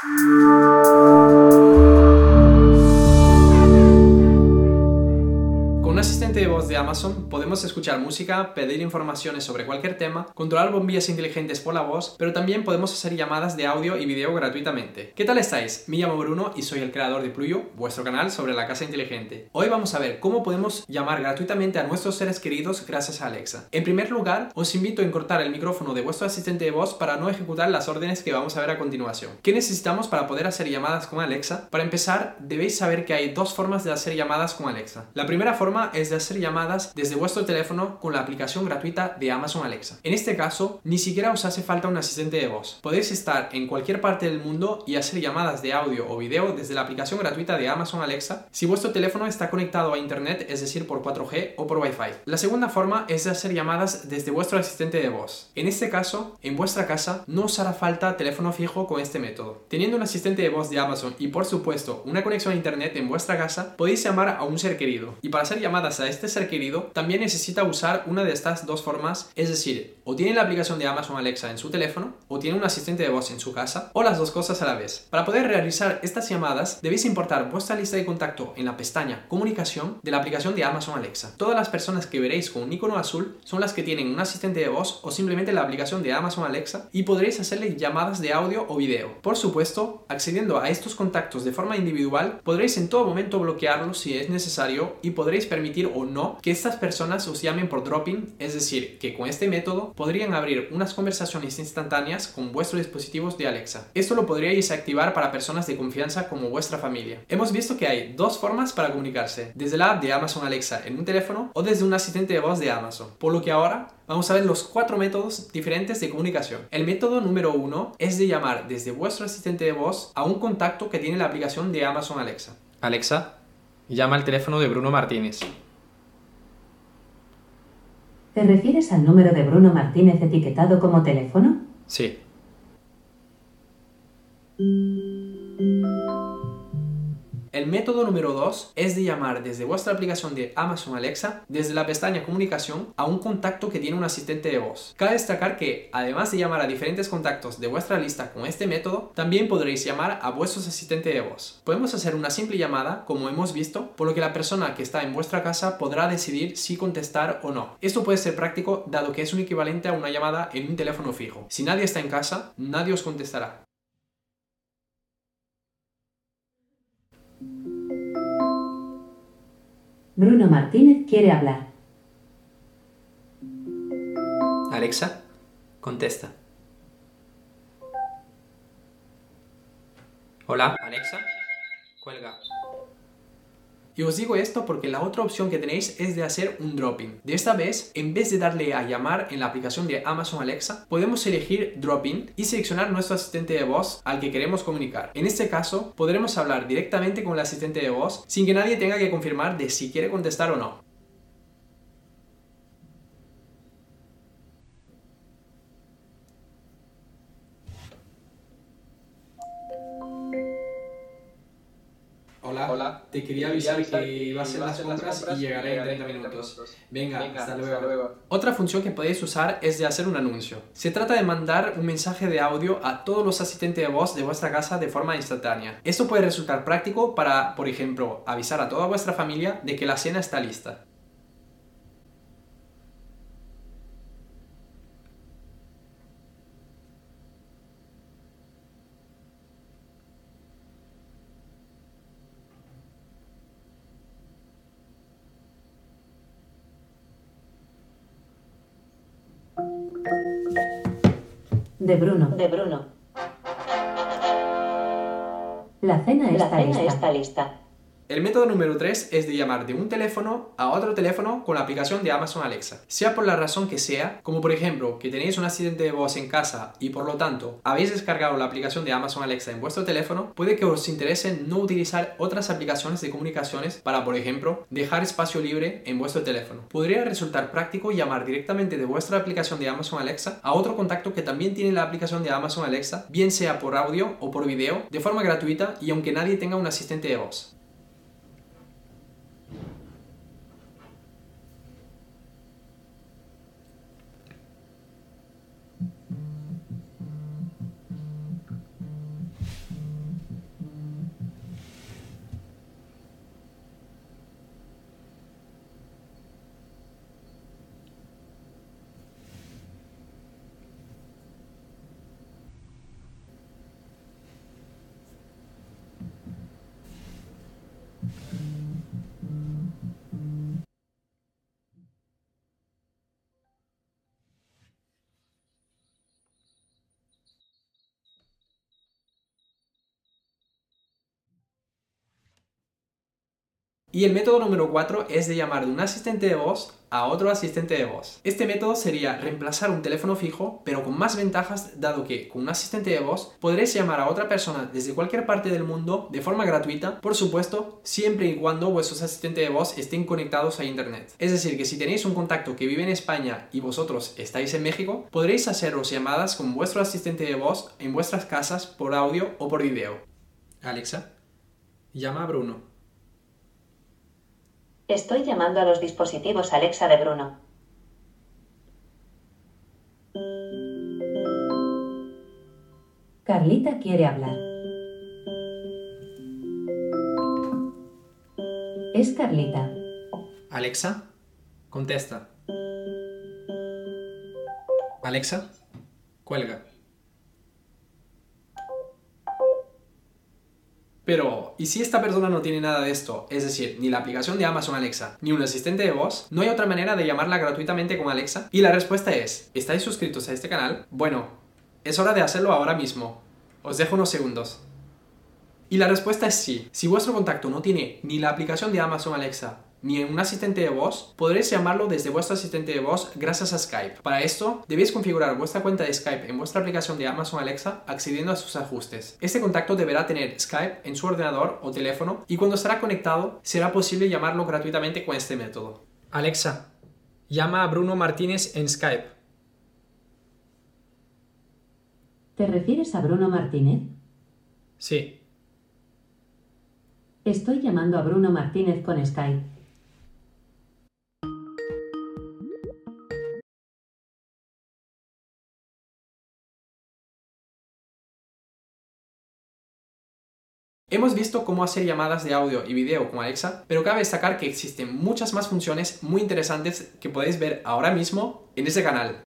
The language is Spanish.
asistente Podemos escuchar música, pedir informaciones sobre cualquier tema, controlar bombillas inteligentes por la voz, pero también podemos hacer llamadas de audio y video gratuitamente. ¿Qué tal estáis? Me llamo Bruno y soy el creador de Pluyo, vuestro canal sobre la casa inteligente. Hoy vamos a ver cómo podemos llamar gratuitamente a nuestros seres queridos gracias a Alexa. En primer lugar, os invito a encortar el micrófono de vuestro asistente de voz para no ejecutar las órdenes que vamos a ver a continuación. ¿Qué necesitamos para poder hacer llamadas con Alexa? Para empezar, debéis saber que hay dos formas de hacer llamadas con Alexa. La primera forma es de hacer llamadas desde vuestro teléfono con la aplicación gratuita de Amazon Alexa. En este caso, ni siquiera os hace falta un asistente de voz. Podéis estar en cualquier parte del mundo y hacer llamadas de audio o video desde la aplicación gratuita de Amazon Alexa si vuestro teléfono está conectado a Internet, es decir, por 4G o por Wi-Fi. La segunda forma es hacer llamadas desde vuestro asistente de voz. En este caso, en vuestra casa no os hará falta teléfono fijo con este método. Teniendo un asistente de voz de Amazon y por supuesto una conexión a Internet en vuestra casa, podéis llamar a un ser querido. Y para hacer llamadas a este ser querido también necesita usar una de estas dos formas, es decir, o tiene la aplicación de Amazon Alexa en su teléfono, o tiene un asistente de voz en su casa, o las dos cosas a la vez. Para poder realizar estas llamadas, debéis importar vuestra lista de contacto en la pestaña Comunicación de la aplicación de Amazon Alexa. Todas las personas que veréis con un icono azul son las que tienen un asistente de voz o simplemente la aplicación de Amazon Alexa y podréis hacerle llamadas de audio o video. Por supuesto, accediendo a estos contactos de forma individual, podréis en todo momento bloquearlos si es necesario y podréis permitir o no que estas personas os llamen por dropping, es decir, que con este método podrían abrir unas conversaciones instantáneas con vuestros dispositivos de Alexa. Esto lo podríais activar para personas de confianza como vuestra familia. Hemos visto que hay dos formas para comunicarse, desde la app de Amazon Alexa en un teléfono o desde un asistente de voz de Amazon, por lo que ahora vamos a ver los cuatro métodos diferentes de comunicación. El método número uno es de llamar desde vuestro asistente de voz a un contacto que tiene la aplicación de Amazon Alexa. Alexa, llama al teléfono de Bruno Martínez. ¿Te refieres al número de Bruno Martínez etiquetado como teléfono? Sí. El método número 2 es de llamar desde vuestra aplicación de Amazon Alexa, desde la pestaña Comunicación, a un contacto que tiene un asistente de voz. Cabe destacar que, además de llamar a diferentes contactos de vuestra lista con este método, también podréis llamar a vuestros asistentes de voz. Podemos hacer una simple llamada, como hemos visto, por lo que la persona que está en vuestra casa podrá decidir si contestar o no. Esto puede ser práctico dado que es un equivalente a una llamada en un teléfono fijo. Si nadie está en casa, nadie os contestará. Bruno Martínez quiere hablar. Alexa, contesta. Hola, Alexa, cuelga. Y os digo esto porque la otra opción que tenéis es de hacer un dropping. De esta vez, en vez de darle a llamar en la aplicación de Amazon Alexa, podemos elegir dropping y seleccionar nuestro asistente de voz al que queremos comunicar. En este caso, podremos hablar directamente con el asistente de voz sin que nadie tenga que confirmar de si quiere contestar o no. Te quería avisar que iba a hacer las compras y llegaré en 30 minutos. Venga, hasta luego. Otra función que podéis usar es de hacer un anuncio. Se trata de mandar un mensaje de audio a todos los asistentes de voz de vuestra casa de forma instantánea. Esto puede resultar práctico para, por ejemplo, avisar a toda vuestra familia de que la cena está lista. De Bruno. De Bruno. La cena La está cena lista. está lista. El método número 3 es de llamar de un teléfono a otro teléfono con la aplicación de Amazon Alexa. Sea por la razón que sea, como por ejemplo que tenéis un asistente de voz en casa y por lo tanto habéis descargado la aplicación de Amazon Alexa en vuestro teléfono, puede que os interese no utilizar otras aplicaciones de comunicaciones para, por ejemplo, dejar espacio libre en vuestro teléfono. Podría resultar práctico llamar directamente de vuestra aplicación de Amazon Alexa a otro contacto que también tiene la aplicación de Amazon Alexa, bien sea por audio o por video, de forma gratuita y aunque nadie tenga un asistente de voz. Y el método número 4 es de llamar de un asistente de voz a otro asistente de voz. Este método sería reemplazar un teléfono fijo, pero con más ventajas, dado que con un asistente de voz podréis llamar a otra persona desde cualquier parte del mundo de forma gratuita, por supuesto, siempre y cuando vuestros asistentes de voz estén conectados a Internet. Es decir, que si tenéis un contacto que vive en España y vosotros estáis en México, podréis haceros llamadas con vuestro asistente de voz en vuestras casas por audio o por video. Alexa, llama a Bruno. Estoy llamando a los dispositivos Alexa de Bruno. Carlita quiere hablar. Es Carlita. Alexa, contesta. Alexa, cuelga. Pero, ¿y si esta persona no tiene nada de esto? Es decir, ni la aplicación de Amazon Alexa, ni un asistente de voz, ¿no hay otra manera de llamarla gratuitamente con Alexa? Y la respuesta es, ¿estáis suscritos a este canal? Bueno, es hora de hacerlo ahora mismo. Os dejo unos segundos. Y la respuesta es sí. Si vuestro contacto no tiene ni la aplicación de Amazon Alexa, ni en un asistente de voz, podréis llamarlo desde vuestro asistente de voz gracias a Skype. Para esto, debéis configurar vuestra cuenta de Skype en vuestra aplicación de Amazon Alexa accediendo a sus ajustes. Este contacto deberá tener Skype en su ordenador o teléfono y cuando estará conectado será posible llamarlo gratuitamente con este método. Alexa, llama a Bruno Martínez en Skype. ¿Te refieres a Bruno Martínez? Sí. Estoy llamando a Bruno Martínez con Skype. Hemos visto cómo hacer llamadas de audio y video con Alexa, pero cabe destacar que existen muchas más funciones muy interesantes que podéis ver ahora mismo en este canal.